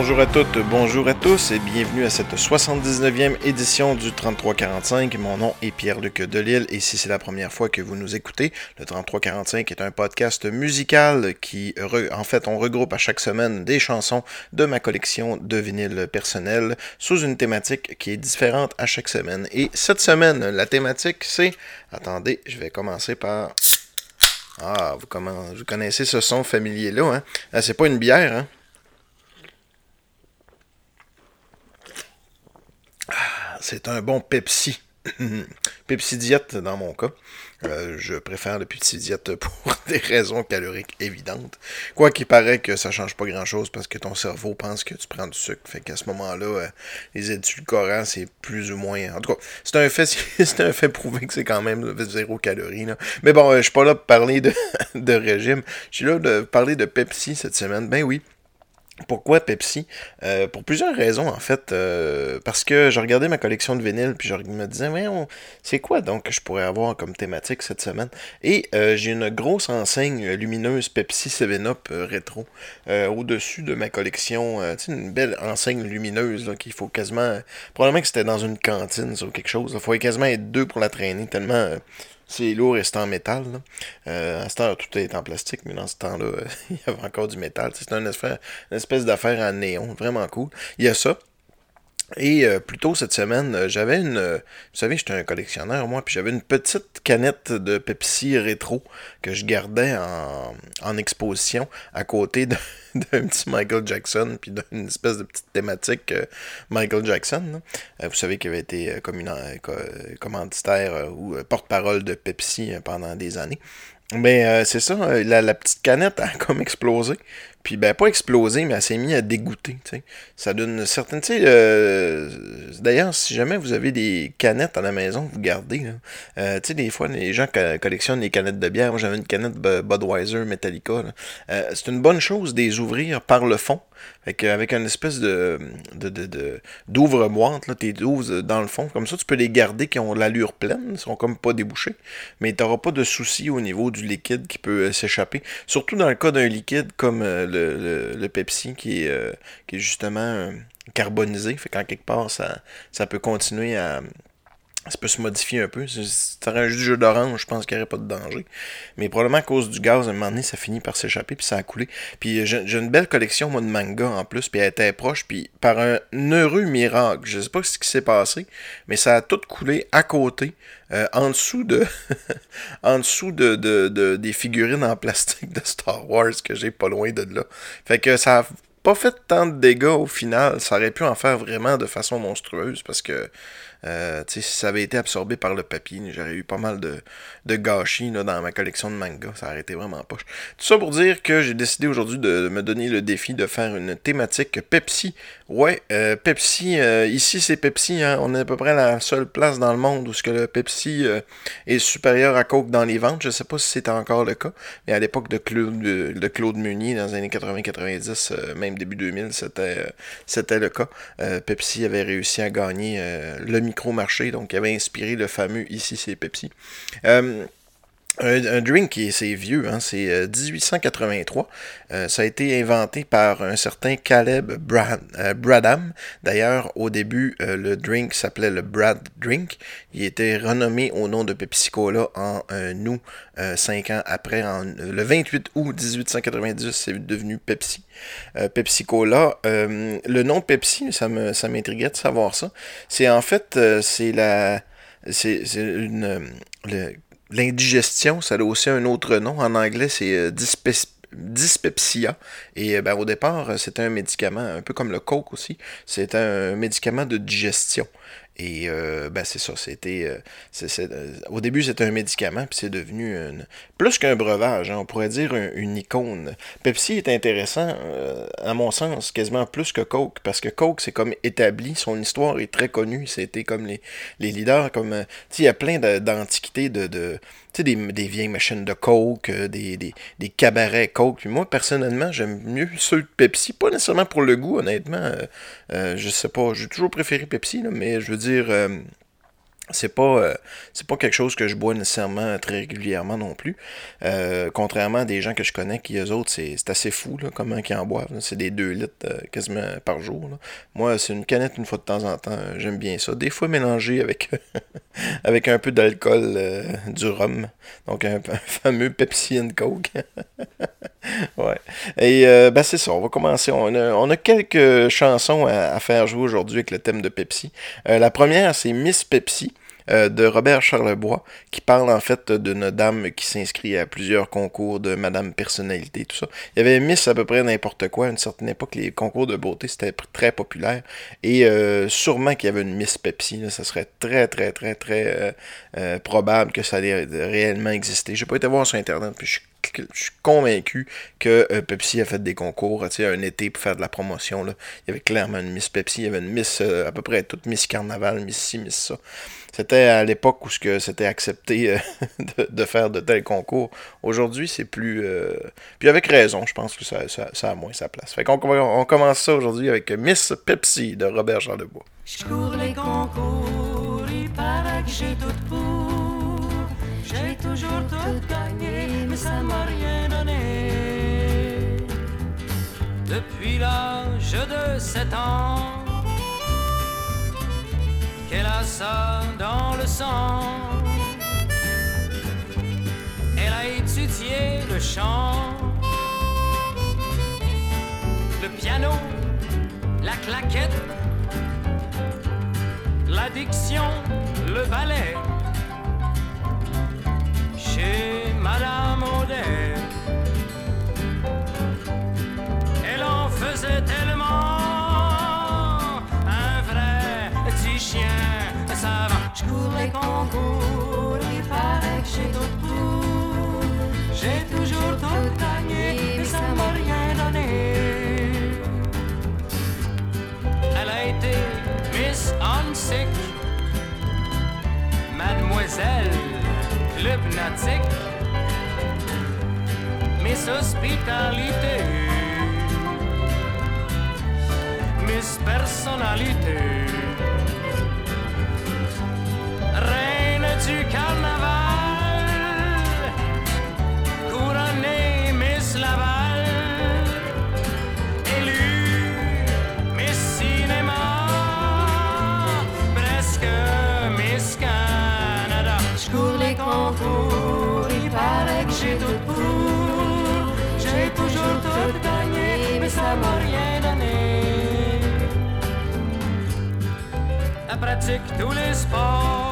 Bonjour à toutes, bonjour à tous et bienvenue à cette 79e édition du 3345. Mon nom est Pierre-Luc Delille et si c'est la première fois que vous nous écoutez, le 3345 est un podcast musical qui, en fait, on regroupe à chaque semaine des chansons de ma collection de vinyles personnels sous une thématique qui est différente à chaque semaine. Et cette semaine, la thématique c'est... Attendez, je vais commencer par... Ah, vous, connaissez ce son familier-là, hein? Ah, c'est pas une bière, hein? C'est un bon Pepsi. Pepsi Diète dans mon cas. Euh, je préfère le Pepsi Diète pour des raisons caloriques évidentes. Quoi qu'il paraît que ça change pas grand chose parce que ton cerveau pense que tu prends du sucre. Fait qu'à ce moment-là, euh, les édulcorants, c'est plus ou moins. En tout cas, c'est un fait, c'est prouvé que c'est quand même zéro calorie. Mais bon, euh, je suis pas là pour parler de, de régime. Je suis là de parler de Pepsi cette semaine. Ben oui. Pourquoi Pepsi? Euh, Pour plusieurs raisons, en fait. Euh, parce que je regardais ma collection de vinyles, puis je me disais, mais c'est quoi donc que je pourrais avoir comme thématique cette semaine? Et euh, j'ai une grosse enseigne lumineuse Pepsi 7-Up rétro au-dessus de ma collection. tu sais, une belle enseigne lumineuse qu'il faut quasiment. Probablement que c'était dans une cantine ou quelque chose. Il faut quasiment être deux pour la traîner, tellement c'est lourd et c'est en métal. Euh, à ce temps, tout est en plastique, mais dans ce temps-là, il y avait encore du métal. C'est une espèce, d'affaire en néon, vraiment cool. Il y a ça. Et euh, plus tôt cette semaine, euh, j'avais une. vous savez, j'étais un collectionneur, moi, puis j'avais une petite canette de Pepsi rétro que je gardais en, en exposition à côté d'un petit Michael Jackson, puis d'une espèce de petite thématique euh, Michael Jackson. Euh, vous savez qu'il avait été euh, commanditaire ou porte-parole de Pepsi pendant des années. Mais c'est ça, la, petite canette a comme explosé. Puis, ben, pas explosé, mais elle s'est mise à dégoûter. sais. Ça donne une certaine. Tu sais, euh, d'ailleurs, si jamais vous avez des canettes à la maison, vous gardez. Euh, tu sais, des fois, les gens collectionnent les canettes de bière. Moi, j'avais une canette Budweiser Metallica. Euh, c'est une bonne chose de les ouvrir par le fond. Fait avec une espèce de, d'ouvre-boîte, là, t'es dans le fond. Comme ça, tu peux les garder qui ont l'allure pleine. Ils sont comme pas débouchés. Mais tu n'auras pas de souci au niveau du liquide qui peut s'échapper. Surtout dans le cas d'un liquide comme le, Pepsi qui est, euh, justement euh, carbonisé. Fait qu'en quelque part, ça peut continuer à, ça peut se modifier un peu. Si c'était un jus d'orange, je pense qu'il n'y aurait pas de danger. Mais probablement à cause du gaz, à un moment donné, ça finit par s'échapper, puis ça a coulé. Puis j'ai une belle collection, moi, de manga en plus, puis elle était proche, puis par un heureux miracle, je sais pas ce qui s'est passé, mais ça a tout coulé à côté, euh, en dessous de en dessous de, de, des figurines en plastique de Star Wars que j'ai pas loin de là. Fait que ça a pas fait tant de dégâts au final. Ça aurait pu en faire vraiment de façon monstrueuse parce que euh, si ça avait été absorbé par le papier, j'aurais eu pas mal de, de gâchis là, dans ma collection de manga. Ça aurait été vraiment poche. Tout ça pour dire que j'ai décidé aujourd'hui de me donner le défi de faire une thématique Pepsi. Ouais, euh, Pepsi, euh, ici c'est Pepsi, hein, on est à peu près la seule place dans le monde où ce que le Pepsi est supérieur à Coke dans les ventes. Je sais pas si c'était encore le cas, mais à l'époque de Claude, de Claude Meunier, dans les années 80-90, même début 2000, c'était, c'était le cas. Pepsi avait réussi à gagner le micro-marché, donc qui avait inspiré le fameux Ici c'est Pepsi. Euh, un, drink qui est vieux, hein, c'est 1883. Euh, euh, ça a été inventé par un certain Caleb Brad, Bradham. D'ailleurs, au début, le drink s'appelait le Brad Drink. Il était renommé au nom de Pepsi Cola en août, cinq ans après. En, le 28 août 1890, c'est devenu Pepsi. Pepsi Cola. le nom Pepsi, ça m'intriguait ça de savoir ça. C'est en fait, c'est la... C'est une... Le, L'indigestion, ça a aussi un autre nom. En anglais, c'est euh, dyspepsia. Et euh, ben, au départ, c'était un médicament, un peu comme le coke aussi. C'est un médicament de digestion. Et euh, ben c'est ça, c'était. Euh, euh, au début, c'était un médicament, puis c'est devenu plus qu'un breuvage, hein, on pourrait dire une icône. Pepsi est intéressant, à mon sens, quasiment plus que Coke, parce que Coke, c'est comme établi, son histoire est très connue, c'était comme les, les leaders, comme. il y a plein d'antiquités de, de sais, des, vieilles machines de Coke, des, des, cabarets Coke. Puis moi, personnellement, j'aime mieux ceux de Pepsi. Pas nécessairement pour le goût, honnêtement. je sais pas. J'ai toujours préféré Pepsi, mais je veux dire, euh, c'est pas euh, c'est pas quelque chose que je bois nécessairement très régulièrement non plus. Euh, contrairement à des gens que je connais qui eux autres c'est, assez fou là, comment ils en boivent. C'est des 2 litres euh, quasiment par jour. Moi c'est une canette une fois de temps en temps. J'aime bien ça. Des fois mélangé avec avec un peu d'alcool du rhum. Donc un, fameux Pepsi and Coke. ouais. Et ben c'est ça. On va commencer. On a, on a quelques chansons à, à faire jouer aujourd'hui avec le thème de Pepsi. la première c'est Miss Pepsi. Euh, de Robert Charlebois, qui parle en fait d'une dame qui s'inscrit à plusieurs concours de Madame Personnalité, tout ça. Il y avait Miss à peu près n'importe quoi. À une certaine époque, les concours de beauté, c'était très populaire. Et euh, sûrement qu'il y avait une Miss Pepsi. ça serait très, très, très, très euh, probable que ça allait réellement exister. J'ai pas été voir sur Internet, puis je suis je suis convaincu que Pepsi a fait des concours, tu sais, un été pour faire de la promotion. Là. Il y avait clairement une Miss Pepsi, il y avait une Miss, à peu près toute Miss Carnaval, Miss ci, Miss ça. C'était à l'époque où c'était accepté euh, de, faire de tels concours. Aujourd'hui, c'est plus. Euh, puis avec raison, je pense que ça, ça, a moins sa place. Fait qu'on on commence ça aujourd'hui avec Miss Pepsi de Robert Charlebois. Je cours les concours, il paraît que j'ai tout pour. J'ai toujours tout gagné, mais ça m'a rien donné. Depuis l'âge de 7 ans qu'elle a ça dans le sang. Elle a étudié le chant, le piano, la claquette, l'addiction, le ballet. Chez Madame Audet, elle en faisait tellement. Je cours les concours, il paraît que j'ai tout pour. J'ai toujours tout gagné, mais ça m'a rien donné. Elle a été Miss Unsick, Mademoiselle Club Nautique, Miss Hospitalité, Miss Personnalité. du carnaval, pratique tous les sports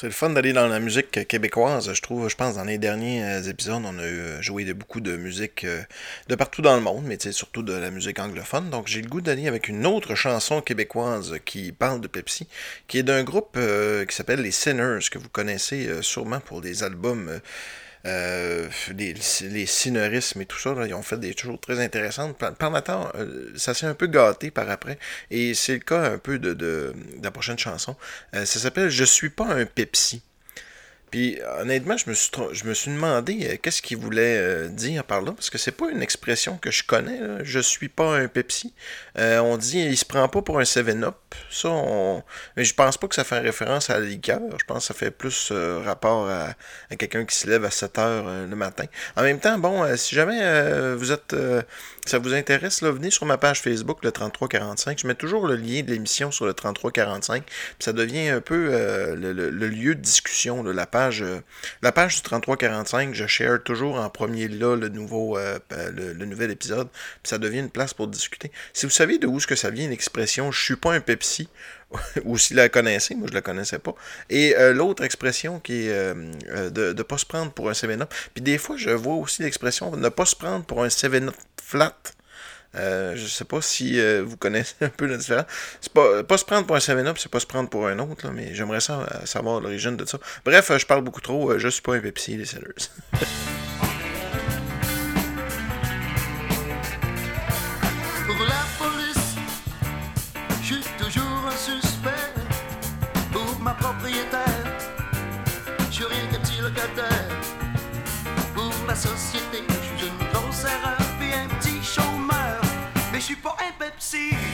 C'est le fun d'aller dans la musique québécoise, je trouve. Je pense dans les derniers euh, épisodes, on a euh, joué de beaucoup de musique euh, de partout dans le monde, mais surtout de la musique anglophone. Donc j'ai le goût d'aller avec une autre chanson québécoise qui parle de Pepsi, qui est d'un groupe qui s'appelle les Sinners, que vous connaissez sûrement pour des albums euh, les, les et tout ça, ils ont fait des choses très intéressantes. Pendant temps, euh, ça s'est un peu gâté par après. Et c'est le cas un peu de, de, la prochaine chanson. Euh, ça s'appelle Je suis pas un Pepsi. Puis honnêtement, je me suis, je me suis demandé euh, qu'est-ce qu'il voulait euh, dire par là, parce que c'est pas une expression que je connais. Je suis pas un Pepsi. Euh, on dit il se prend pas pour un 7-Up. Ça, on... mais je pense pas que ça fait référence à la liqueur. Je pense que ça fait plus rapport à, quelqu'un qui se lève à 7 heures le matin. En même temps, bon, si jamais vous êtes ça vous intéresse, là, venez sur ma page Facebook, le 3345. Je mets toujours le lien de l'émission sur le 3345. Puis ça devient un peu le, lieu de discussion, de la page euh, la page du 3345, je share toujours en premier là le nouveau euh, euh, le, nouvel épisode, puis ça devient une place pour discuter. Si vous savez de où ce que ça vient l'expression je suis pas un Pepsi ou si la connaissez, moi je la connaissais pas. Et l'autre expression qui est de ne pas se prendre pour un 7-up. Puis des fois, je vois aussi l'expression ne pas se prendre pour un 7-up flat. Euh, je sais pas si euh, vous connaissez un peu la différence. C'est pas, pas se prendre pour un 7-Up, c'est pas se prendre pour un autre, là, mais j'aimerais euh, savoir l'origine de ça. Bref, je parle beaucoup trop, je suis pas un Pepsi, les sellers. pas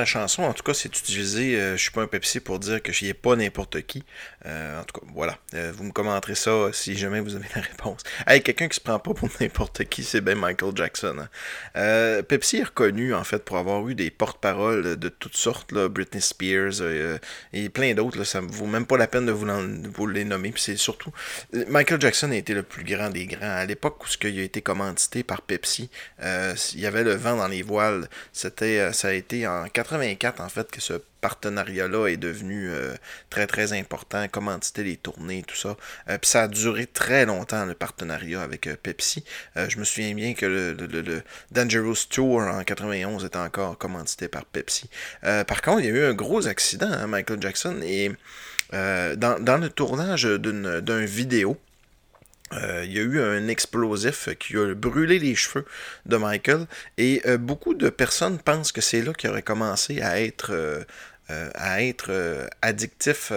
la chanson, en tout cas, c'est utilisé euh, Je suis pas un Pepsi pour dire que je n'y ai pas n'importe qui. Euh, en tout cas, voilà. Euh, vous me commenterez ça si jamais vous avez la réponse. Hey, quelqu'un qui se prend pas pour n'importe qui, c'est bien Michael Jackson. Hein. Pepsi est reconnu, en fait, pour avoir eu des porte-paroles de toutes sortes, Britney Spears et plein d'autres. Ça ne vaut même pas la peine de vous, les nommer. Puis c'est surtout. Michael Jackson a été le plus grand des grands. À l'époque où ce il a été commandité par Pepsi, il y avait le vent dans les voiles. C'était, ça a été en 84, en fait, que ce partenariat-là est devenu euh, très très important, commanditer les tournées, tout ça. Euh, puis ça a duré très longtemps le partenariat avec euh, Pepsi. je me souviens bien que le, Dangerous Tour en 91 était encore commandité par Pepsi. par contre, il y a eu un gros accident, hein, Michael Jackson, et dans, le tournage d'un vidéo, euh, il y a eu un explosif qui a brûlé les cheveux de Michael et euh, beaucoup de personnes pensent que c'est là qu'il aurait commencé à être euh, à être addictif,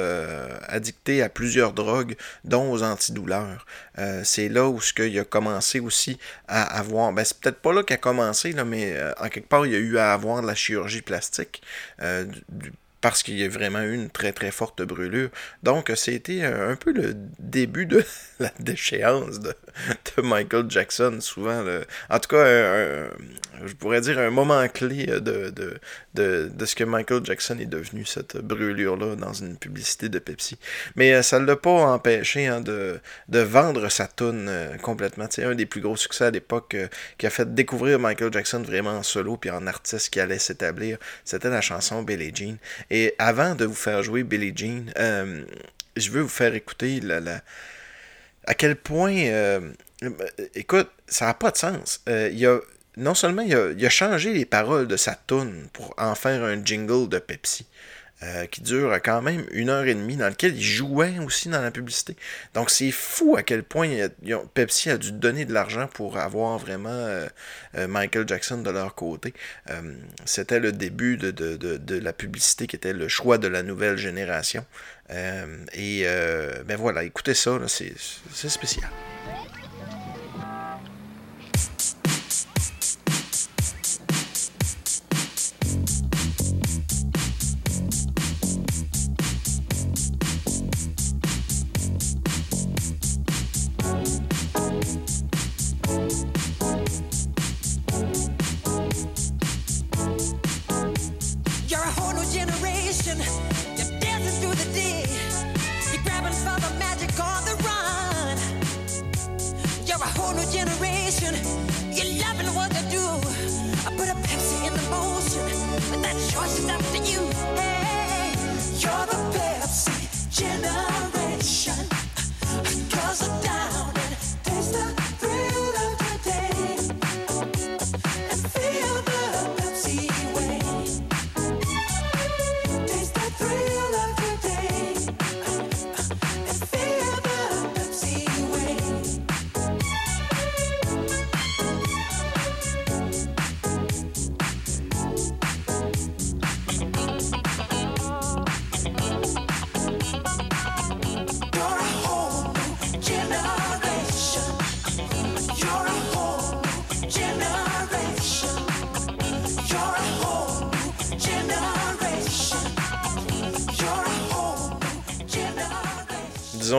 addicté à plusieurs drogues, dont aux antidouleurs. c'est là où ce qu'il a commencé aussi à avoir. Ben, c'est peut-être pas là qu'il a commencé, là, mais en quelque part, il y a eu à avoir de la chirurgie plastique parce qu'il y a vraiment eu une très très forte brûlure. Donc c'était un peu le début de la déchéance de, Michael Jackson, souvent. en tout cas, je pourrais dire un moment clé de, de, de, ce que Michael Jackson est devenu, cette brûlure-là, dans une publicité de Pepsi. Mais ça ne l'a pas empêché hein, de, de vendre sa toune complètement. C'est un des plus gros succès à l'époque qui a fait découvrir Michael Jackson vraiment en solo puis en artiste qui allait s'établir. C'était la chanson Billie Jean. Et avant de vous faire jouer Billie Jean, euh, je veux vous faire écouter la... à quel point. Euh, écoute, ça n'a pas de sens. Euh, a, non seulement il a, il a, changé les paroles de sa tune pour en faire un jingle de Pepsi. Euh, qui dure quand même une heure et demie, dans lequel il jouait aussi dans la publicité. Donc c'est fou à quel point Pepsi a dû donner de l'argent pour avoir vraiment euh, euh, Michael Jackson de leur côté. C'était le début de, de, de, la publicité qui était le choix de la nouvelle génération. et ben voilà, écoutez ça, c'est spécial.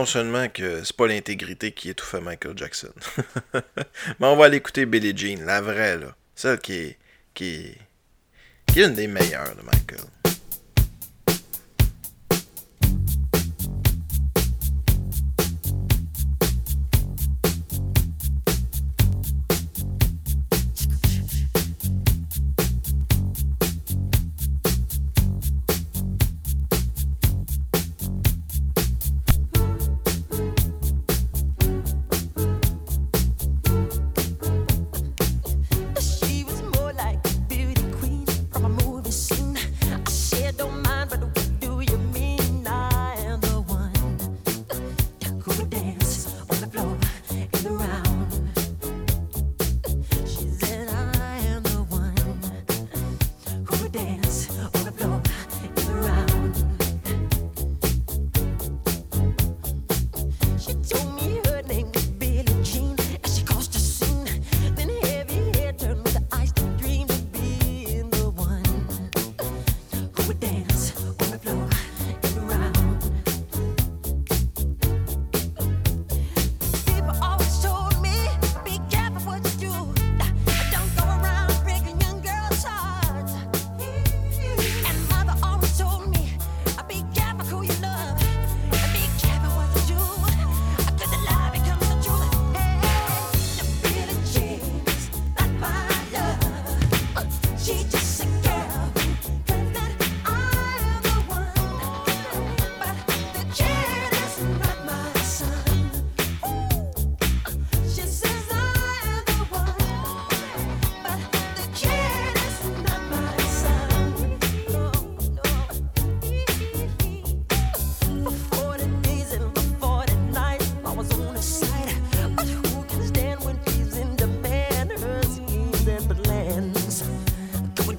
Seulement que c'est pas l'intégrité qui étouffe Michael Jackson. Mais on va aller écouter Billie Jean, la vraie, là. Celle qui qui est, qui est une des meilleures de Michael.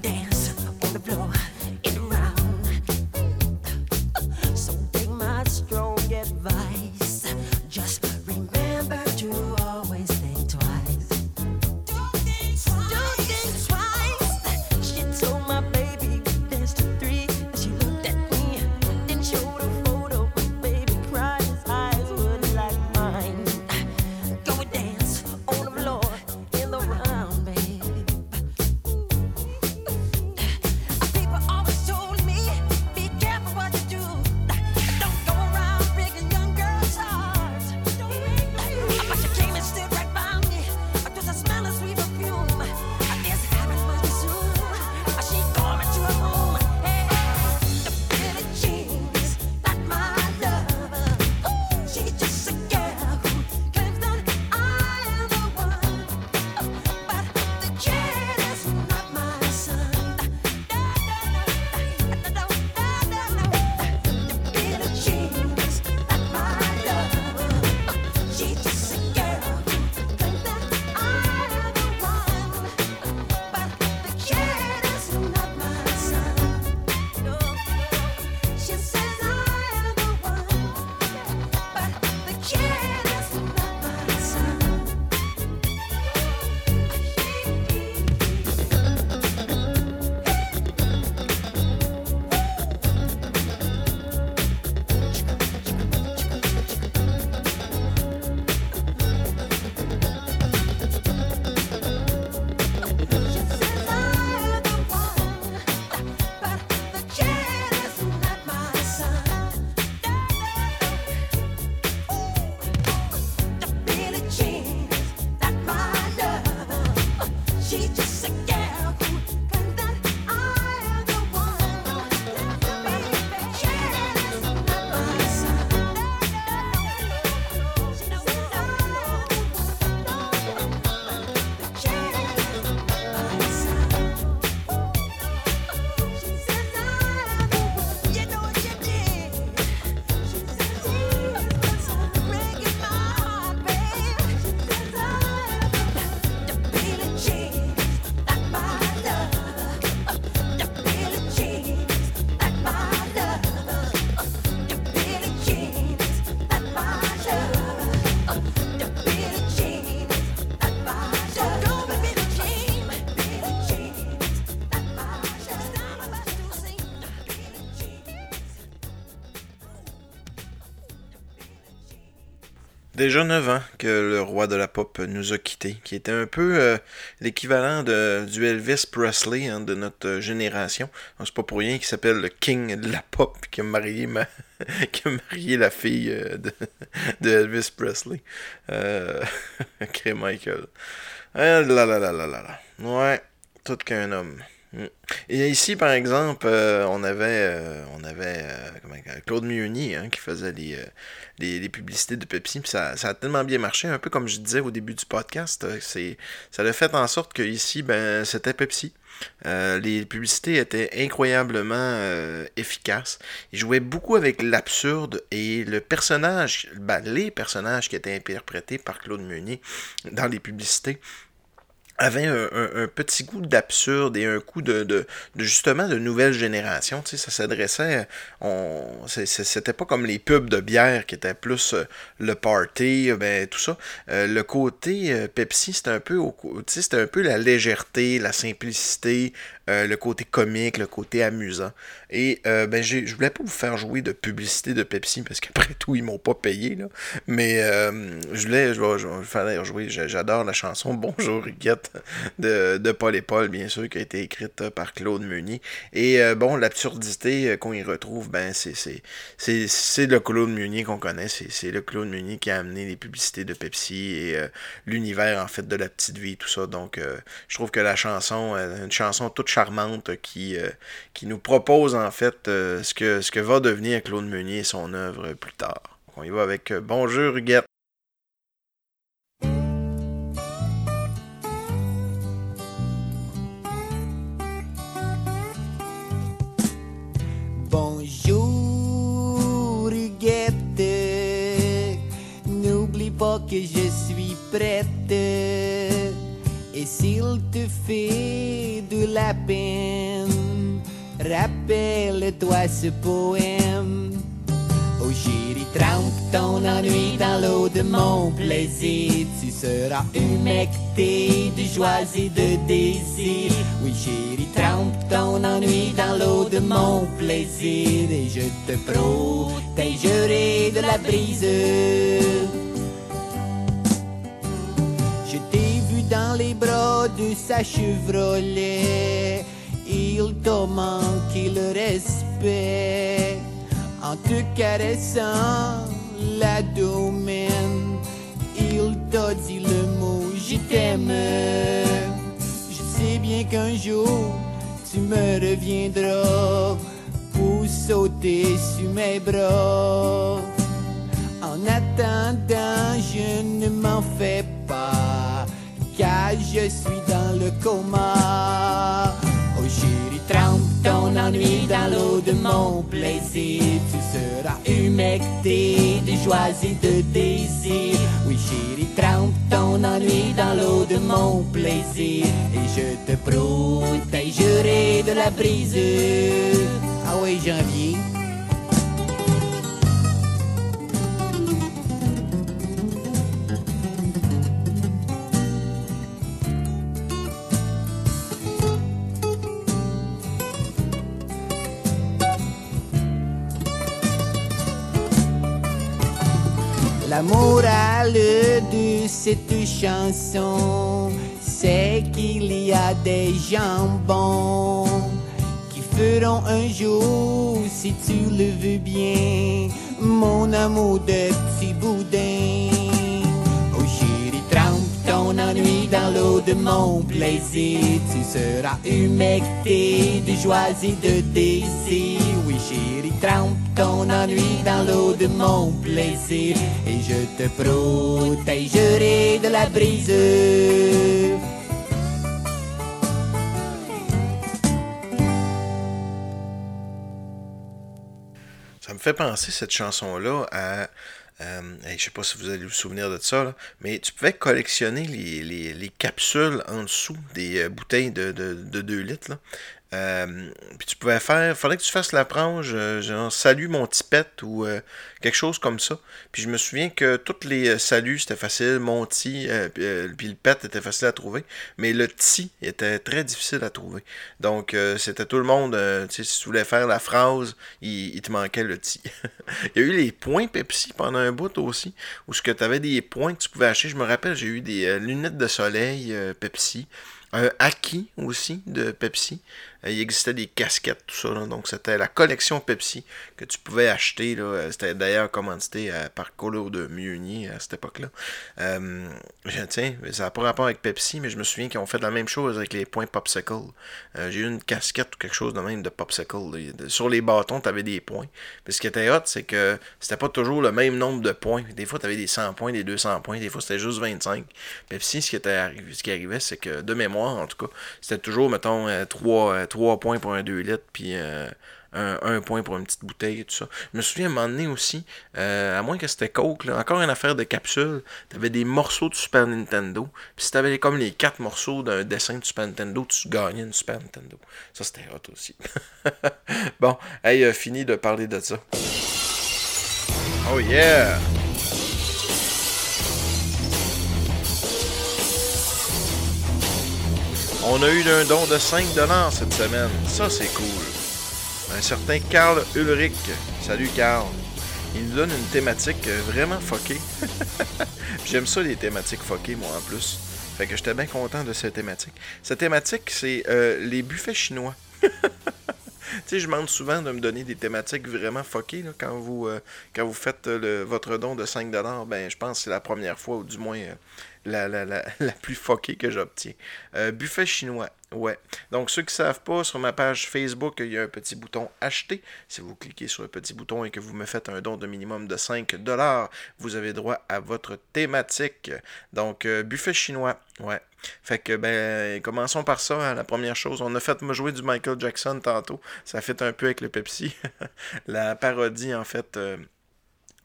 dance. Déjà 9 ans que le roi de la pop nous a quittés, qui était un peu euh, l'équivalent de, du Elvis Presley hein, de notre génération. C'est pas pour rien qu'il s'appelle le King de la pop, qui a marié, ma... qui a marié la fille euh, de, de, Elvis Presley. Euh... Michael. Là là là. Ouais, tout qu'un homme. Mm. Et ici, par exemple, euh, on avait, euh, on avait euh, Claude Mioni hein, qui faisait les, les, publicités de Pepsi. ça, ça, a tellement bien marché, un peu comme je disais au début du podcast. ça a fait en sorte que ici, ben, c'était Pepsi. les publicités étaient incroyablement efficaces. Ils jouaient beaucoup avec l'absurde et le personnage, ben, les personnages qui étaient interprétés par Claude Meunier dans les publicités avait un, petit goût d'absurde et un coup de, de, justement de nouvelle génération. Tu sais, ça s'adressait, on, c'était pas comme les pubs de bière qui étaient plus euh, le party, euh, ben tout ça. Euh, le côté Pepsi, c'était un peu, c'était un peu la légèreté, la simplicité, le côté comique, le côté amusant. Et ben je voulais pas vous faire jouer de publicité de Pepsi parce qu'après tout ils m'ont pas payé là. Mais je voulais, je vais, je vais faire jouer. J'adore la chanson Bonjour Huguette de, Paul et Paul, bien sûr, qui a été écrite euh, par Claude Meunier. Et euh, bon, l'absurdité euh, qu'on y retrouve, ben c'est c'est le Claude Meunier qu'on connaît. C'est le Claude Meunier qui a amené les publicités de Pepsi et l'univers, en fait, de la petite vie, tout ça. Donc, je trouve que la chanson, une chanson toute charmante qui, nous propose, en fait, ce, que, ce que va devenir Claude Meunier et son œuvre plus tard. On y va avec Bonjour Huguette. que je suis prête. Et s'il te fait de la peine, rappelle-toi ce poème. Oh chérie, trempe ton ennui dans l'eau de mon plaisir. Tu seras humecté de joie et de désir. Oui chérie, trempe ton ennui dans l'eau de mon plaisir. Et je te protégerai de la brise. Les bras de sa Chevrolet. Il t'a manqué le respect en te caressant la domaine. Il t'a dit le mot je t'aime. Je sais bien qu'un jour tu me reviendras pour sauter sur mes bras. En attendant, je ne m'en fais pas je suis dans le coma. Oh chérie, trempe ton ennui dans l'eau de mon plaisir. Tu seras humecté de joie et de désir. Oui chérie, trempe ton ennui dans l'eau de mon plaisir. Et je te protégerai de la brise. Ah oui, janvier. La morale de cette chanson, c'est qu'il y a des jambons qui feront un jour, si tu le veux bien, mon amour de petit boudin. Oh chérie, trempe ton ennui dans l'eau de mon plaisir, tu seras humecté de joie et de désir. Trempe ton ennui dans l'eau de mon plaisir et je te protégerai de la brise. Ça me fait penser cette chanson-là à euh, je sais pas si vous allez vous souvenir de ça, mais tu pouvais collectionner les, capsules en dessous des euh, bouteilles de, 2 litres. Euh, puis tu pouvais faire, fallait que tu fasses la frange, euh, genre salut mon pet ou euh, quelque chose comme ça. Puis je me souviens que toutes les saluts c'était facile, mon petit, puis le pet était facile à trouver, mais le ti était très difficile à trouver. Donc c'était tout le monde, tu sais, si tu voulais faire la phrase, il, te manquait le ti. il y a eu les points Pepsi pendant un bout aussi, où ce que tu avais des points que tu pouvais acheter. Je me rappelle, j'ai eu des lunettes de soleil Pepsi un Aki aussi de Pepsi. Euh, il existait des casquettes, tout ça. donc, c'était la collection Pepsi que tu pouvais acheter. Euh, c'était d'ailleurs commandité euh, par Colo de Muni à cette époque-là. tiens, ça n'a pas rapport avec Pepsi, mais je me souviens qu'ils ont fait la même chose avec les points Popsicle. J'ai eu une casquette ou quelque chose de même de Popsicle. Sur les bâtons, tu avais des points. Puis ce qui était hot, c'est que c'était pas toujours le même nombre de points. Des fois, tu avais des 100 points, des 200 points. Des fois, c'était juste 25. Pepsi, ce qui, était ce qui arrivait, c'est que de mémoire, en tout cas, c'était toujours, mettons, 3 3 points pour un 2 litres, puis euh, un, 1 point pour une petite bouteille et tout ça. Je me souviens à un moment donné aussi, euh, à moins que c'était Coke, encore une affaire de capsule, t'avais des morceaux de Super Nintendo, puis si t'avais comme les 4 morceaux d'un dessin de Super Nintendo, tu gagnais une Super Nintendo. Ça, c'était hot aussi. bon, hey, euh, fini de parler de ça. Oh yeah! On a eu un don de 5$ cette semaine. Ça, c'est cool. Un certain Carl Ulrich. Salut, Carl. Il nous donne une thématique vraiment fuckée. J'aime ça, les thématiques fuckées, moi, en plus. Fait que j'étais bien content de cette thématique. Cette thématique, c'est euh, les buffets chinois. tu sais, je demande souvent de me donner des thématiques vraiment vous, euh, quand vous faites euh, votre don de 5$. Ben, je pense que c'est la première fois, ou du moins la, plus fuckée que j'obtiens. Euh, buffet chinois. Ouais. Donc, ceux qui ne savent pas, sur ma page Facebook, il y a un petit bouton acheter. Si vous cliquez sur le petit bouton et que vous me faites un don de minimum de 5 dollars, vous avez droit à votre thématique. Donc, euh, buffet chinois. Ouais. Fait que, ben, commençons par ça. Hein. la première chose, on a fait me jouer du Michael Jackson tantôt. Ça fait un peu avec le Pepsi. la parodie, en fait. Euh,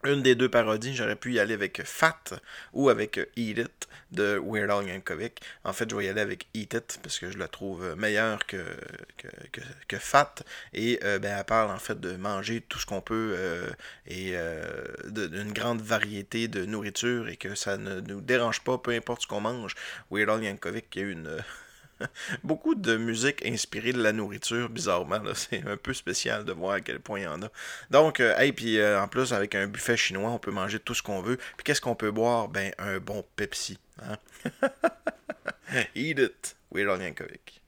une des deux parodies, j'aurais pu y aller avec Fat ou avec Eat It de Weird Al Yankovic. En fait, je vais y aller avec Eat It parce que je la trouve meilleure que, que, que, Fat. Et euh, ben, elle parle en fait de manger tout ce qu'on peut euh, et euh, d'une grande variété de nourriture et que ça ne nous dérange pas, peu importe ce qu'on mange. Weird Al Yankovic, qui a une beaucoup de musique inspirée de la nourriture, bizarrement. C'est un peu spécial de voir à quel point il y en a. Donc, euh, hey, puis euh, en plus, avec un buffet chinois, on peut manger tout ce qu'on veut. Puis qu'est-ce qu'on peut boire? Ben, un bon Pepsi. Hein? Eat it. Weird Yankovic.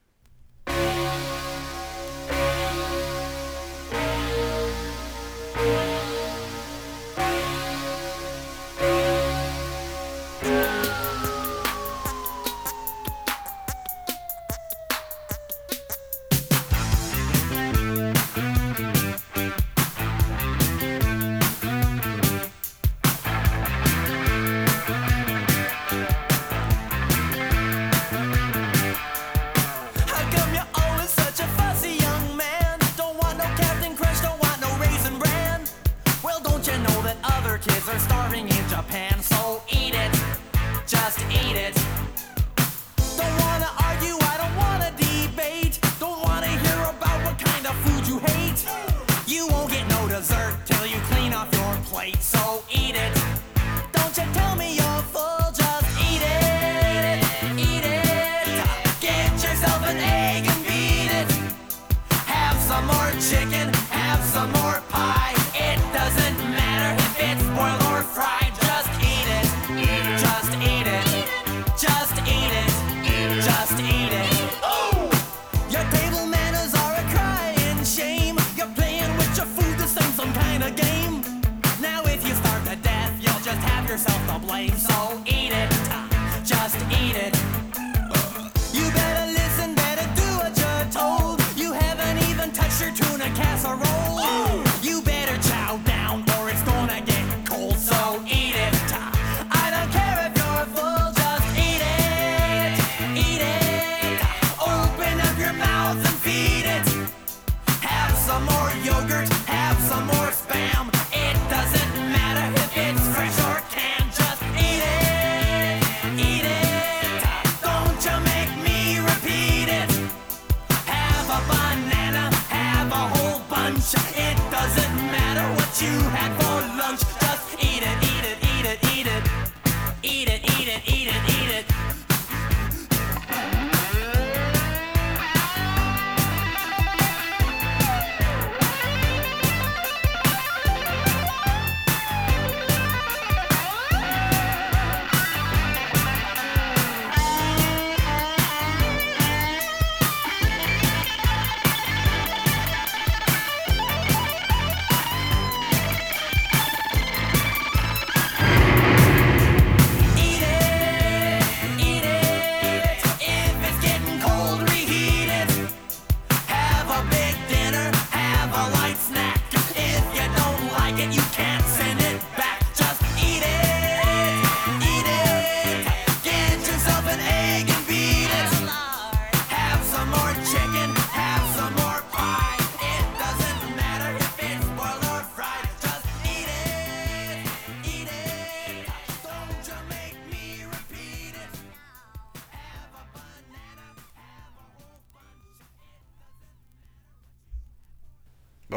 Bye.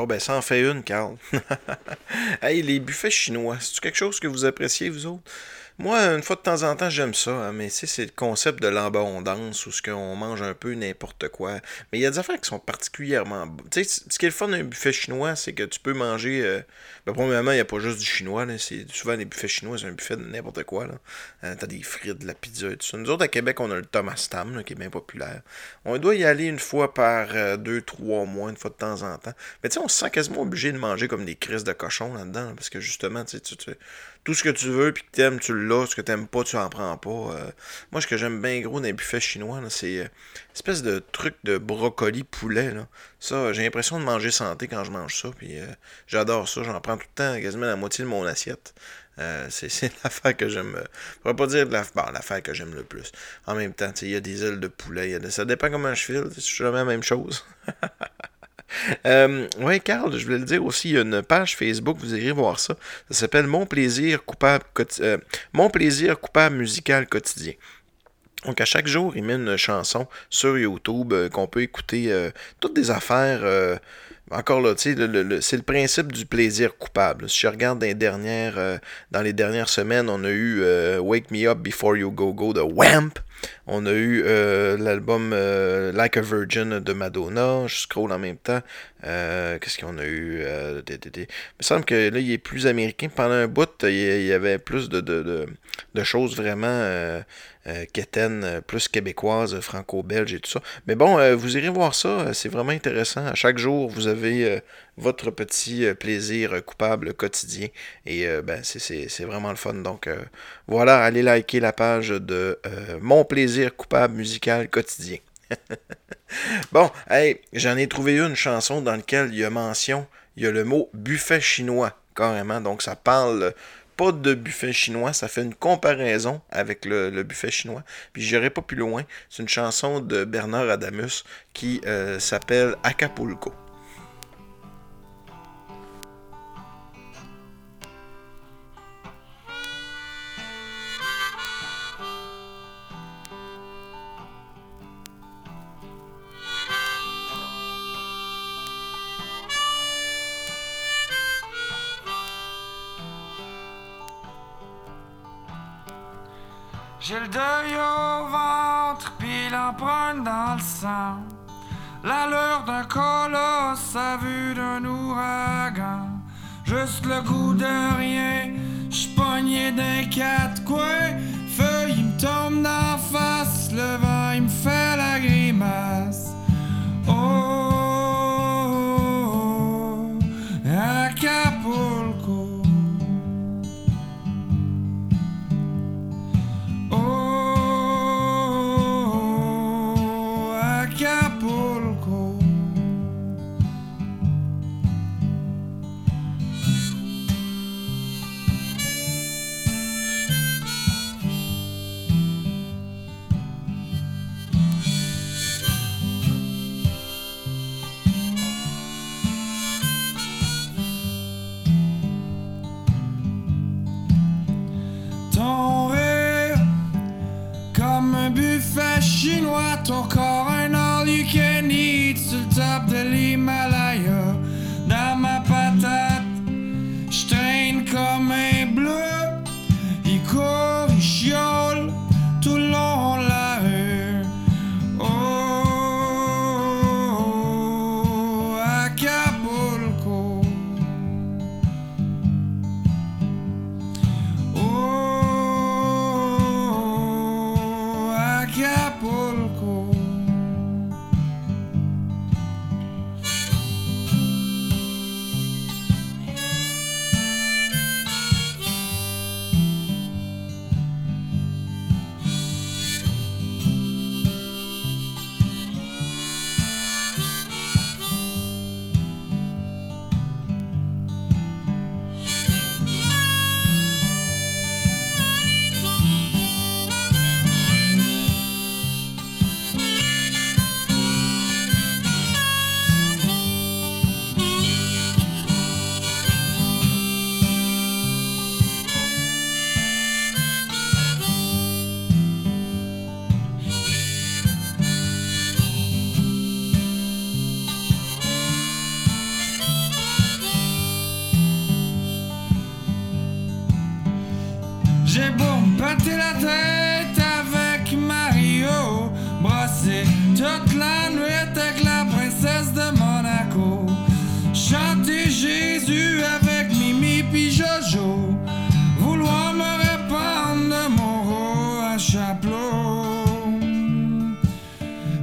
Bon, ben, ça en fait une, Carl. hey, les buffets chinois, c'est quelque chose que vous appréciez, vous autres? Moi, une fois de temps en temps, j'aime ça, hein, mais c'est le concept de l'abondance où ce qu'on mange un peu n'importe quoi. Mais il y a des affaires qui sont particulièrement. Tu sais, ce qui est le fun d'un buffet chinois, c'est que tu peux manger. euh, Ben, premièrement, il n'y a pas juste du chinois. C'est souvent les buffets chinois, c'est un buffet de n'importe quoi, là. Euh, T'as des frites, de la pizza et tout ça. Nous autres, à Québec, on a le Thomas Tam, qui est bien populaire. On doit y aller une fois par euh, deux, trois mois, une fois de temps en temps. Mais tu sais, on se sent quasiment obligé de manger comme des crises de cochon là-dedans, là, parce que justement, tu sais, tu- tout ce que tu veux puis que t'aimes, tu l'as. Ce que t'aimes pas, tu en prends pas. Euh, moi, ce que j'aime bien gros dans les buffets chinois, c'est euh, espèce de truc de brocoli poulet. Là. Ça, j'ai l'impression de manger santé quand je mange ça. Puis euh, j'adore ça. J'en prends tout le temps, quasiment la moitié de mon assiette. Euh, c'est l'affaire que j'aime. euh, Je pourrais pas dire de la, bon, l'affaire que j'aime le plus. En même temps, il y a des ailes de poulet. y a ça dépend comment je file. C'est jamais la même chose. Euh, ouais, Carl, je voulais le dire aussi, il y a une page Facebook, vous irez voir ça. Ça s'appelle Mon plaisir coupable euh, Mon plaisir coupable musical quotidien. Donc à chaque jour, il met une chanson sur YouTube euh, qu'on peut écouter toutes des affaires. encore là, tu sais, c'est le principe du plaisir coupable. Si je regarde dans les dernières, dans les dernières semaines, on a eu Wake Me Up Before You Go Go de Wamp. On a eu euh, l'album euh, Like a Virgin de Madonna. Je scroll en même temps. Euh, Qu'est-ce qu'on a eu? Il me semble que là, il est plus américain. Pendant un bout, il y avait plus de, de, de, de choses vraiment quétaines, plus québécoises, franco-belges et tout ça. Mais bon, vous irez voir ça. C'est vraiment intéressant. À chaque jour, vous avez votre petit euh, plaisir euh, coupable quotidien. Et euh, ben, c'est- vraiment le fun. Donc voilà, allez liker la page de Mon plaisir coupable musical quotidien. bon, hey, j'en ai trouvé une chanson dans laquelle il y a mention, il y a le mot buffet chinois, carrément. Donc ça parle pas de buffet chinois, ça fait une comparaison avec le, buffet chinois. Puis j'irai pas plus loin. C'est une chanson de Bernard Adamus qui s'appelle Acapulco. J'ai le deuil au ventre, puis l'empreinte dans le sang. L'allure d'un colosse à vue d'un ouragan. Juste le goût de rien, pogné d'un quatre coins. Feuille, il me tombe d'en face, le vent, il me fait la grimace. Oh, chinois,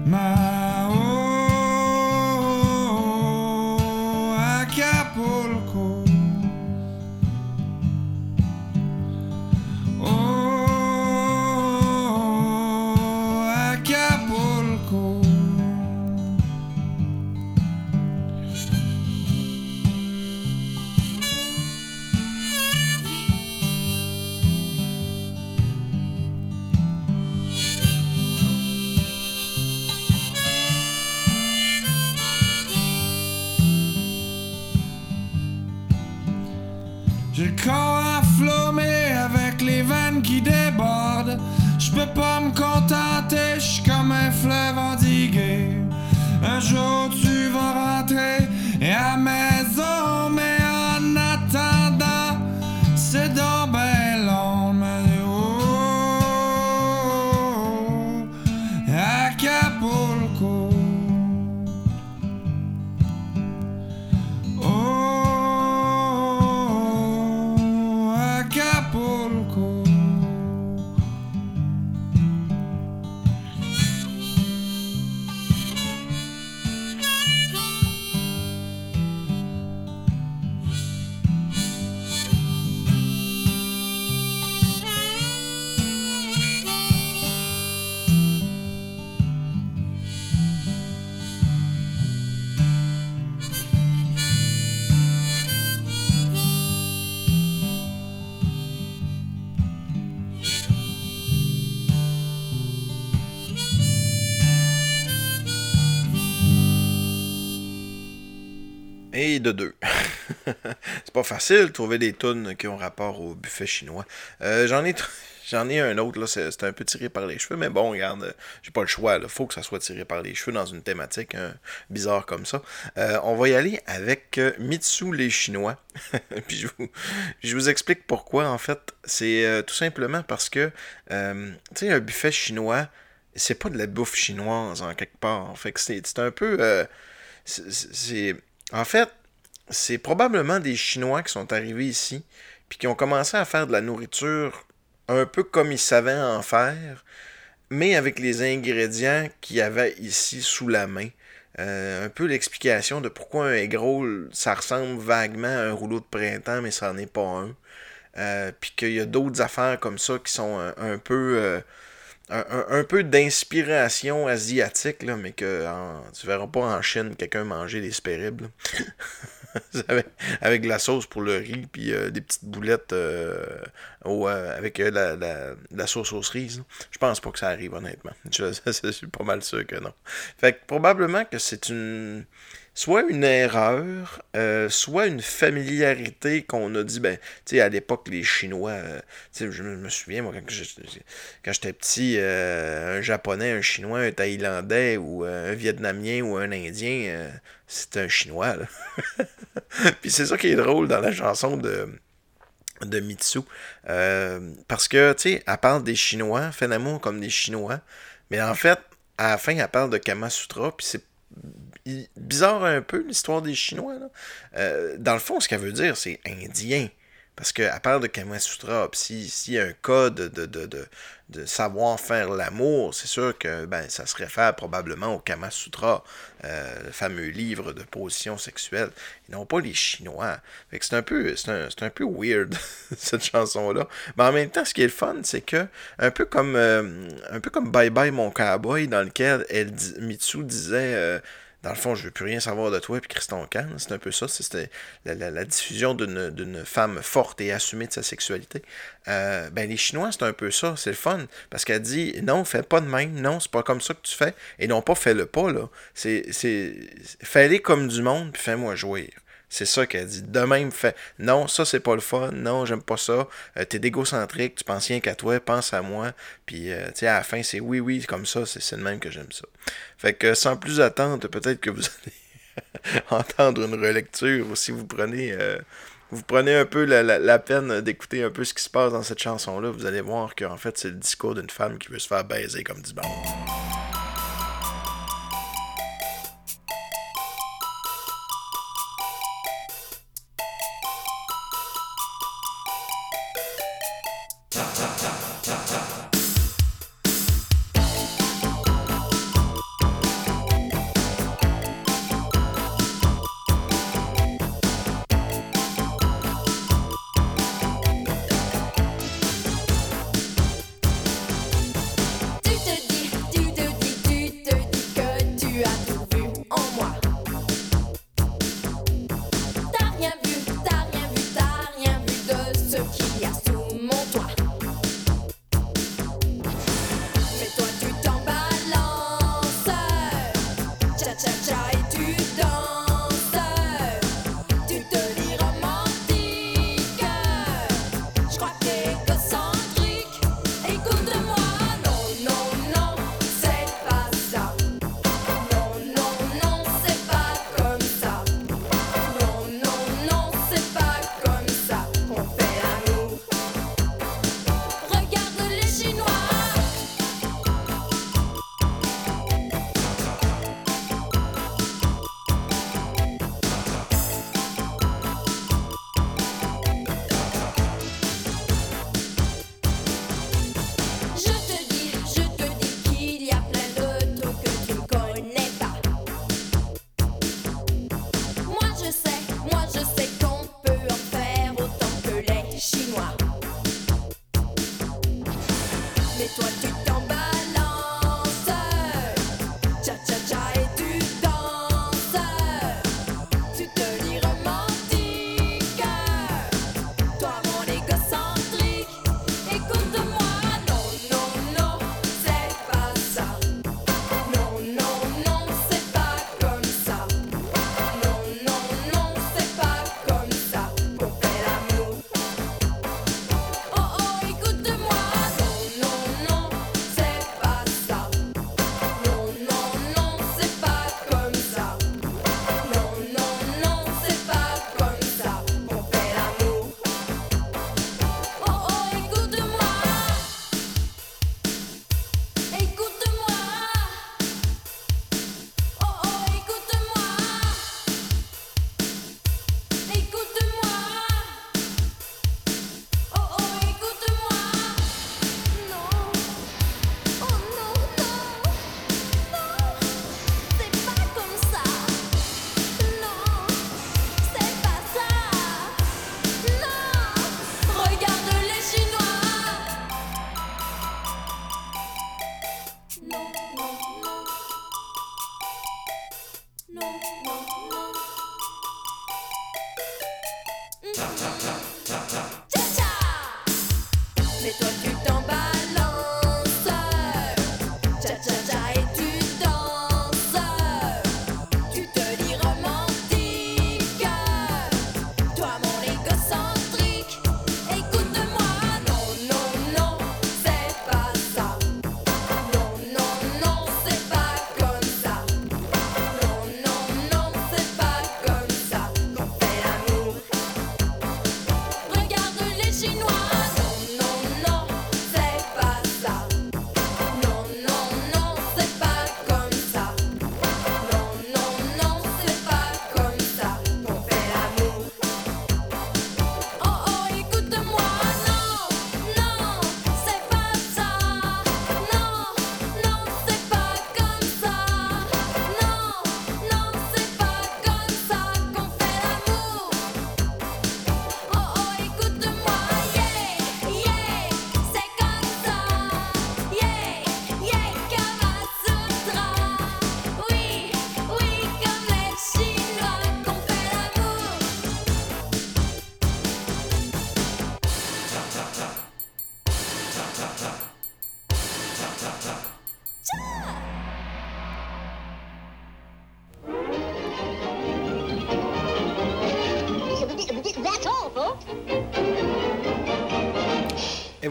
my facile de trouver des tunes qui ont rapport au buffet chinois. Euh, j'en ai j'en ai un autre, là, c'est un peu tiré par les cheveux, mais bon, regarde, euh, j'ai pas le choix, il faut que ça soit tiré par les cheveux dans une thématique hein, bizarre comme ça. Euh, on va y aller avec Mitsu les Chinois. Puis je vous, je vous explique pourquoi, en fait. C'est tout simplement parce que, tu sais, un buffet chinois, c'est pas de la bouffe chinoise en quelque part. Fait que c'est un peu. c'est. En fait, c'est probablement des Chinois qui sont arrivés ici, puis qui ont commencé à faire de la nourriture un peu comme ils savaient en faire, mais avec les ingrédients qu'il y avait ici sous la main. Euh, un peu l'explication de pourquoi un egg roll, ça ressemble vaguement à un rouleau de printemps, mais ça n'en est pas un. Euh, puis qu'il y a d'autres affaires comme ça qui sont un, peu euh, un, peu d'inspiration asiatique, mais que tu verras pas en Chine quelqu'un manger des spéribles. avec, avec de la sauce pour le riz, puis euh, des petites boulettes euh, au, euh, avec euh, la, la- la sauce aux cerises. Je pense pas que ça arrive, honnêtement. Je, je suis pas mal sûr que non. Fait que probablement que c'est une soit une erreur, euh, soit une familiarité qu'on a dit, ben, tu sais, à l'époque, les Chinois, euh, tu sais, je me souviens, moi, quand j'étais petit, euh, un Japonais, un Chinois, un Thaïlandais, ou un Vietnamien, ou un Indien, c'était un Chinois, là. Puis c'est ça qui est drôle dans la chanson de, de Mitsu. Parce que, tu sais, elle parle des Chinois, fait l'amour comme des Chinois, mais en fait, à la fin, elle parle de Kama Sutra, puis c'est bizarre un peu l'histoire des Chinois. Là. Euh, dans le fond, ce qu'elle veut dire, c'est indien. Parce qu'elle parle de Kama Sutra, puis si- s'il y a un code de, de, de, savoir faire l'amour, c'est sûr que ben, ça se réfère probablement au Kama Sutra, euh, le fameux livre de position sexuelle, et non pas les Chinois. C'est un peu, c'est un, un peu weird, cette chanson-là. Mais en même temps, ce qui est le fun, c'est que, un peu comme, euh, un peu comme Bye Bye Mon Cowboy, dans lequel elle, Mitsu disait... dans le fond, je veux plus rien savoir de toi, puis Christon Kahn, c'est un peu ça, c'était la, diffusion d'une femme forte et assumée de sa sexualité. Euh, ben, les Chinois, c'est un peu ça, c'est le fun, parce qu'elle dit, non, fais pas de même, non, c'est pas comme ça que tu fais, et non pas fais-le pas, là. C'est, c'est, fais-les comme du monde, puis fais-moi jouir. C'est ça qu'elle dit. De même, fait non, ça c'est pas le fun, non, j'aime pas ça. Euh, T'es d'égocentrique, tu penses rien qu'à toi, pense à moi. Puis, euh, tu sais, à la fin, c'est oui, oui, comme ça, c'est de même que j'aime ça. Fait que sans plus attendre, peut-être que vous allez entendre une relecture ou si vous prenez euh, un peu la peine d'écouter un peu ce qui se passe dans cette chanson-là, vous allez voir qu'en fait, c'est le discours d'une femme qui veut se faire baiser comme du bon.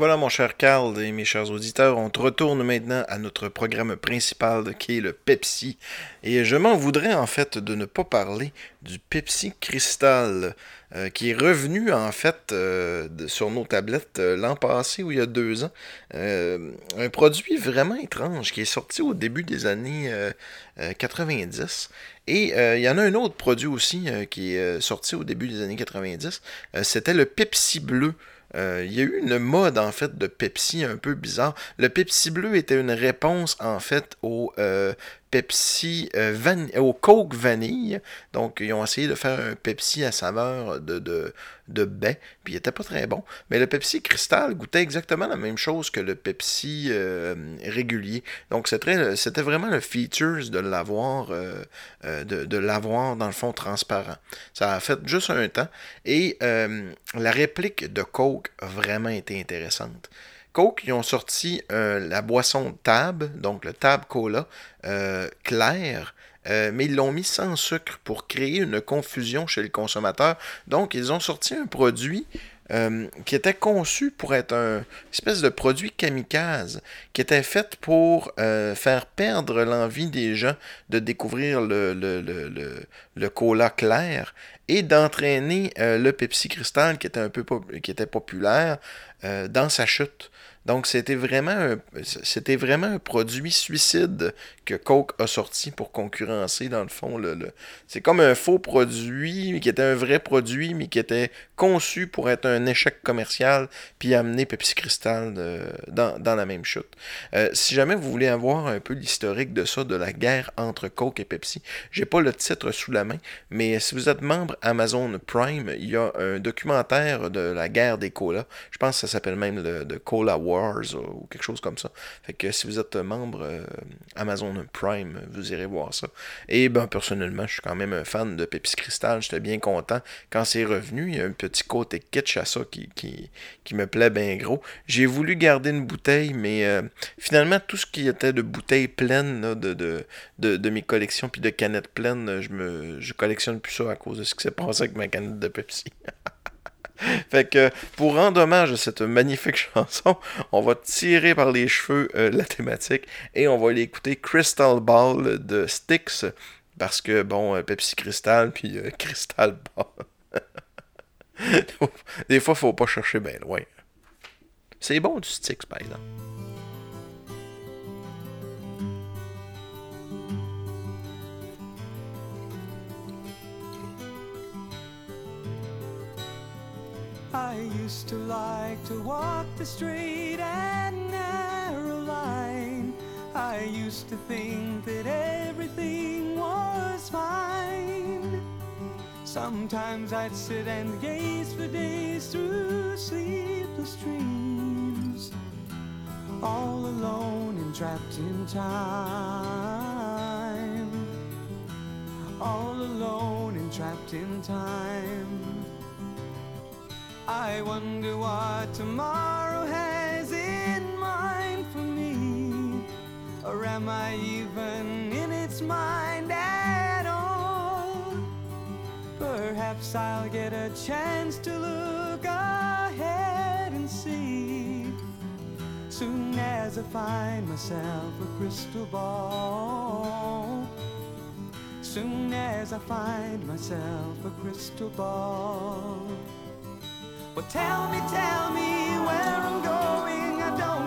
Voilà, mon cher Carl et mes chers auditeurs, on te retourne maintenant à notre programme principal qui est le Pepsi. Et je m'en voudrais en fait de ne pas parler du Pepsi Cristal, euh, qui est revenu en fait euh, sur nos tablettes euh, l'an passé ou il y a deux ans. Un produit vraiment étrange qui est sorti au début des années euh, euh, 90. Et il y en a un autre produit aussi qui est sorti au début des années 90. Euh, C'était le Pepsi bleu. Euh, il y a eu une mode en fait de Pepsi un peu bizarre. Le Pepsi bleu était une réponse en fait au euh, Pepsi euh, au Coke vanille. Donc ils ont essayé de faire un Pepsi à saveur de, de, baie, puis il était pas très bon. Mais le Pepsi cristal goûtait exactement la même chose que le Pepsi euh, régulier. Donc c'était vraiment le features de l'avoir euh, de, de l'avoir dans le fond transparent. Ça a fait juste un temps. Et la réplique de Coke a vraiment été intéressante. Coke, ils ont sorti euh, la boisson Tab, donc le Tab Cola, euh, clair, euh, mais ils l'ont mis sans sucre pour créer une confusion chez le consommateur. Donc, ils ont sorti un produit euh, qui était conçu pour être un espèce de produit kamikaze, qui était fait pour euh, faire perdre l'envie des gens de découvrir le, le, le, le, cola clair et d'entraîner euh, le Pepsi Cristal qui était un peu qui était populaire euh, dans sa chute. Donc c'était vraiment un, c'était vraiment un produit suicide que Coke a sorti pour concurrencer dans le fond le, le- c'est comme un faux produit mais qui était un vrai produit mais qui était conçu pour être un échec commercial puis amener Pepsi Cristal euh, dans, la même chute. Euh, si jamais vous voulez avoir un peu l'historique de ça, de la guerre entre Coke et Pepsi, j'ai pas le titre sous la main, mais si vous êtes membre Amazon Prime, il y a un documentaire de la guerre des colas. Je pense que ça s'appelle même le Cola Wars ou quelque chose comme ça. Fait que si vous êtes membre euh, Amazon Prime, vous irez voir ça. Et ben personnellement, je suis quand même un fan de Pepsi Cristal. J'étais bien content quand c'est revenu. Il y a un petit côté kitsch à ça qui, qui, me plaît bien gros. J'ai voulu garder une bouteille, mais euh, finalement, tout ce qui était de bouteilles pleines de mes collections puis de canettes pleines, je me je collectionne plus ça à cause de ce qui s'est passé avec ma canette de Pepsi. Fait que pour rendre hommage à cette magnifique chanson, on va tirer par les cheveux euh, la thématique et on va aller écouter Crystal Ball de Styx parce que bon, euh, Pepsi Crystal puis euh, Crystal Ball. Des fois, faut pas chercher bien loin. C'est bon du Styx par exemple. I used to like to walk the straight and narrow line. I used to think that everything was fine. Sometimes I'd sit and gaze for days through sleepless dreams, all alone and trapped in time. All alone and trapped in time. I wonder what tomorrow has in mind for me. Or am I even in its mind at all? Perhaps I'll get a chance to look ahead and see. Soon as I find myself a crystal ball. Soon as I find myself a crystal ball. Well, tell me, tell me where I'm going. I don't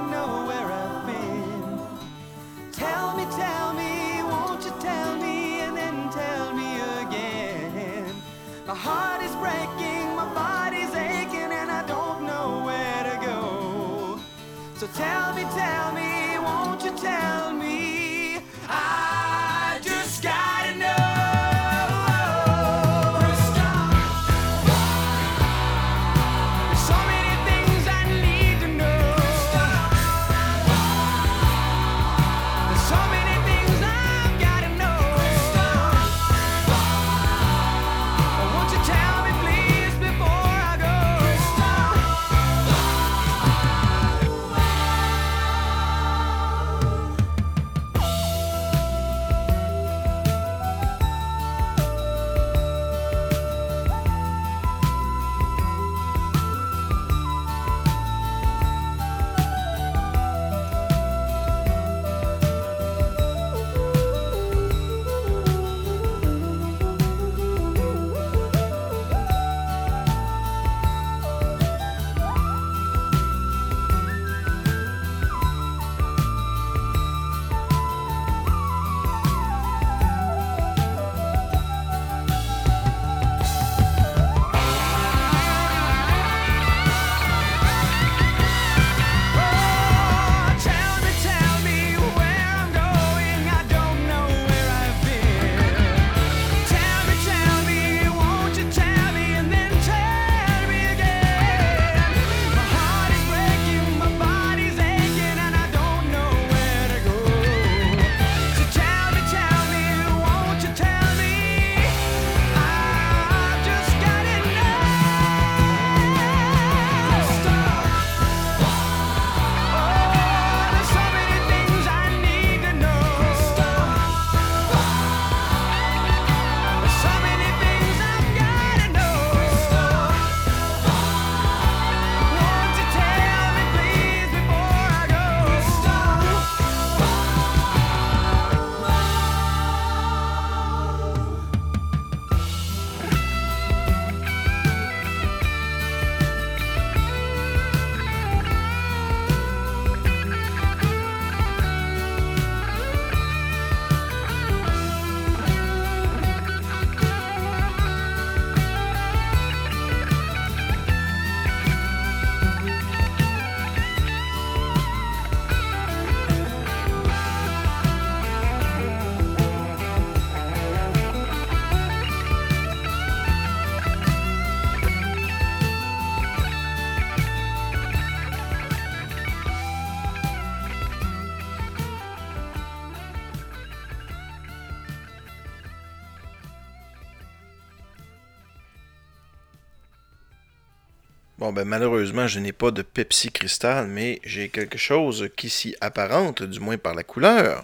ben malheureusement, je n'ai pas de Pepsi Cristal, mais j'ai quelque chose qui s'y apparente, du moins par la couleur.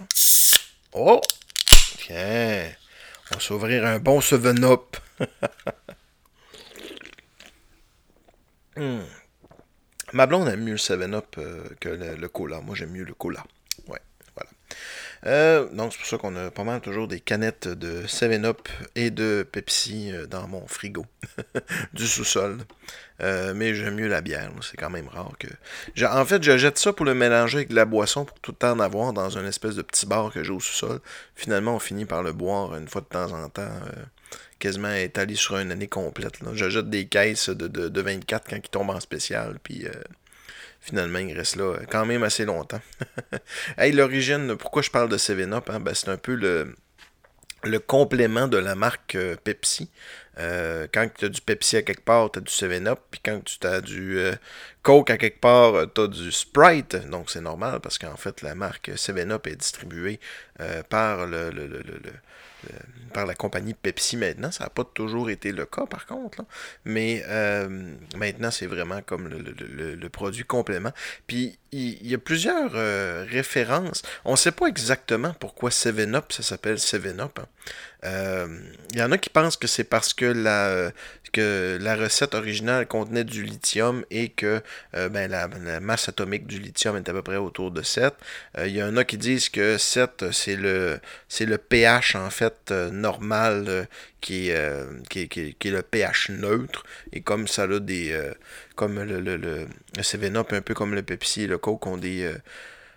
Oh! Tiens! On va s'ouvrir un bon 7-up. Hmm. Ma blonde aime mieux le 7-up euh, que le, cola. Moi, j'aime mieux le cola. Ouais. Euh, donc, c'est pour ça qu'on a pas mal toujours des canettes de 7-up et de Pepsi euh, dans mon frigo du sous-sol. Euh, mais j'aime mieux la bière. C'est quand même rare que. En fait, je jette ça pour le mélanger avec de la boisson pour tout le temps en avoir dans un espèce de petit bar que j'ai au sous-sol. Finalement, on finit par le boire une fois de temps en temps. euh, quasiment étalé sur une année complète. Je jette des caisses de, de, de 24 quand ils tombent en spécial. Puis. euh, Finalement, il reste là euh, quand même assez longtemps. hey, l'origine, pourquoi je parle de 7-Up, hein? Ben, c'est un peu le, le complément de la marque euh, Pepsi. Euh, quand tu as du Pepsi à quelque part, tu as du 7-Up. Puis quand tu as du Coke à quelque part, tu as du Sprite. Donc c'est normal parce qu'en fait, la marque 7-Up est distribuée par le- le- le- par la compagnie Pepsi maintenant. Ça n'a pas toujours été le cas par contre. Mais euh, maintenant, c'est vraiment comme le, produit complément. Puis il, y a plusieurs euh, références. On ne sait pas exactement pourquoi 7-Up, ça s'appelle 7-Up. hein. Euh, Il y en a qui pensent que c'est parce que la, que la recette originale contenait du lithium et que euh, ben, la, masse atomique du lithium est à peu près autour de 7. Euh, Il y en a qui disent que 7, c'est le, le pH en fait euh, normal euh, qui, est, euh, qui, qui est- le pH neutre. Et comme ça a des. euh, comme le, le, le, le 7-Up, un peu comme le Pepsi et le Coke ont des.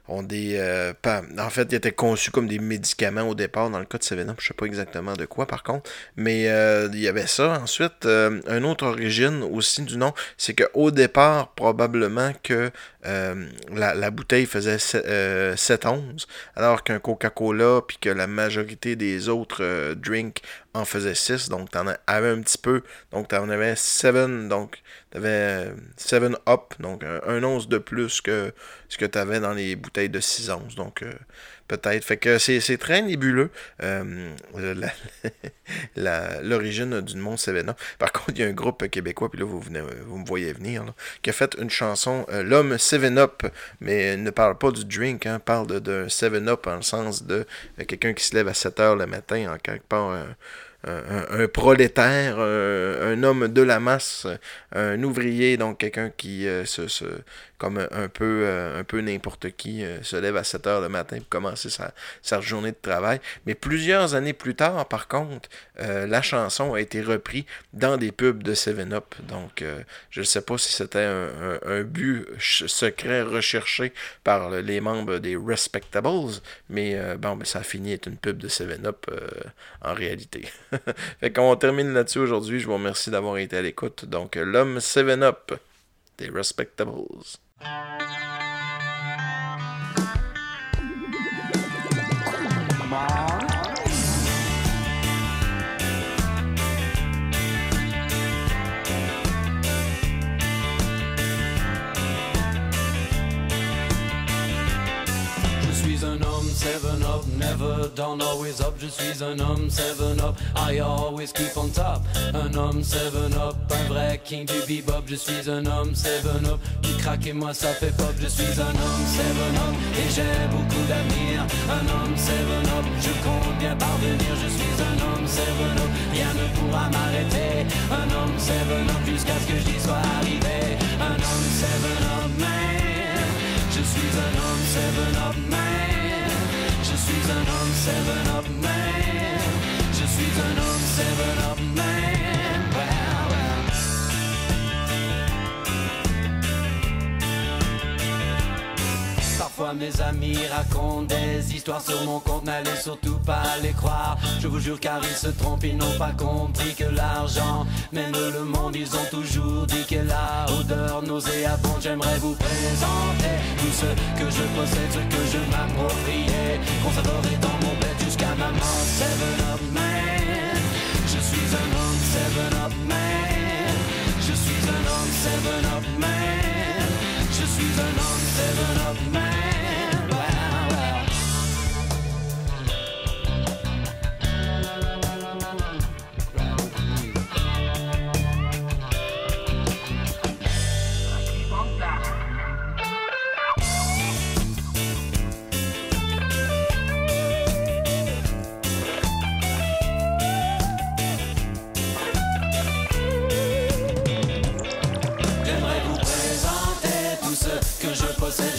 Ont des euh, pas- en fait, ils étaient conçus comme des médicaments au départ. Dans le cas de 7-Up, je sais pas exactement de quoi par contre. Mais euh, il y avait ça. Ensuite, euh, une autre origine aussi du nom, c'est qu'au départ, probablement que euh, la, bouteille faisait se- euh, 7-11, alors qu'un Coca-Cola, puis que la majorité des autres euh, drinks en faisaient 6. Donc, tu en avais un petit peu. Donc, tu en avais 7, donc tu avais 7 up, donc un, un once de plus que ce que tu avais dans les bouteilles de 6 onces. Donc, euh, peut-être. Fait que c'est très nébuleux. euh, l'origine du nom 7-Up. Par contre, il y a un groupe québécois, puis là, vous, venez, vous me voyez venir, qui a fait une chanson, euh, L'homme 7-Up, mais ne parle pas du drink, hein, parle de, de 7-Up en le sens de euh, quelqu'un qui se lève à 7 heures le matin, en quelque part, un, un- prolétaire, un, homme de la masse, un ouvrier, donc quelqu'un qui se- comme un, peu, euh, un peu n'importe qui, euh, se lève à 7 heures le matin pour commencer sa, sa journée de travail. Mais plusieurs années plus tard, par contre, euh, la chanson a été reprise dans des pubs de 7-Up. Donc, je ne sais pas si c'était un, un- but secret recherché par le- les membres des Respectables, mais bon, ben, ça a fini être une pub de 7-Up euh, en réalité. fait qu'on termine là-dessus aujourd'hui. Je vous remercie d'avoir été à l'écoute. Donc, l'homme 7-Up des Respectables. Je seven up, never down, always up. Je suis un homme, seven up, I always keep on top. Un homme, seven up, un vrai king du bebop. Je suis un homme, seven up, du crack et moi ça fait pop. Je suis un homme, seven up, et j'ai beaucoup d'avenir. Un homme, seven up, je compte bien parvenir. Je suis un homme, seven up, rien ne pourra m'arrêter. Un homme, seven up, jusqu'à ce que j'y sois arrivé. Un homme, seven up, man. Je suis un homme, seven up, man. Suis un homme, seven up, man. Je suis un homme, Mes amis racontent des histoires sur mon compte, n'allez surtout pas les croire. Je vous jure car ils se trompent, ils n'ont pas compris que l'argent mène le monde. Ils ont toujours dit que la odeur nauséabonde. J'aimerais vous présenter tout ce que je possède, ce que je m'appropriais. Conserverai dans mon bed jusqu'à ma mort. Up je suis un homme. Seven up je suis un homme. Seven up man, je suis un homme. Up man.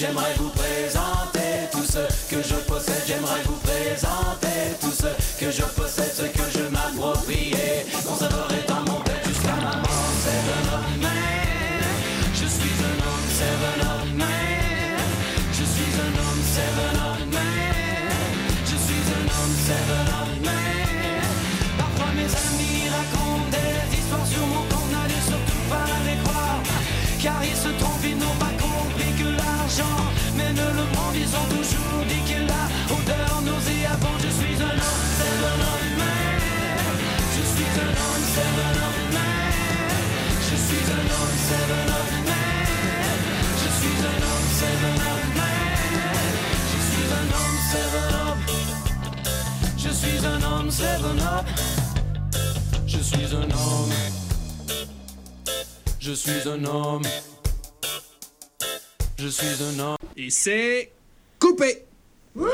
J'aimerais vous présenter tout ce que je possède, j'aimerais vous présenter tout ce que je possède, ce que je mon seven up. Je suis un homme, seven up. Je suis un homme. Je suis un homme. Je suis un homme. Et c'est coupé. Ok.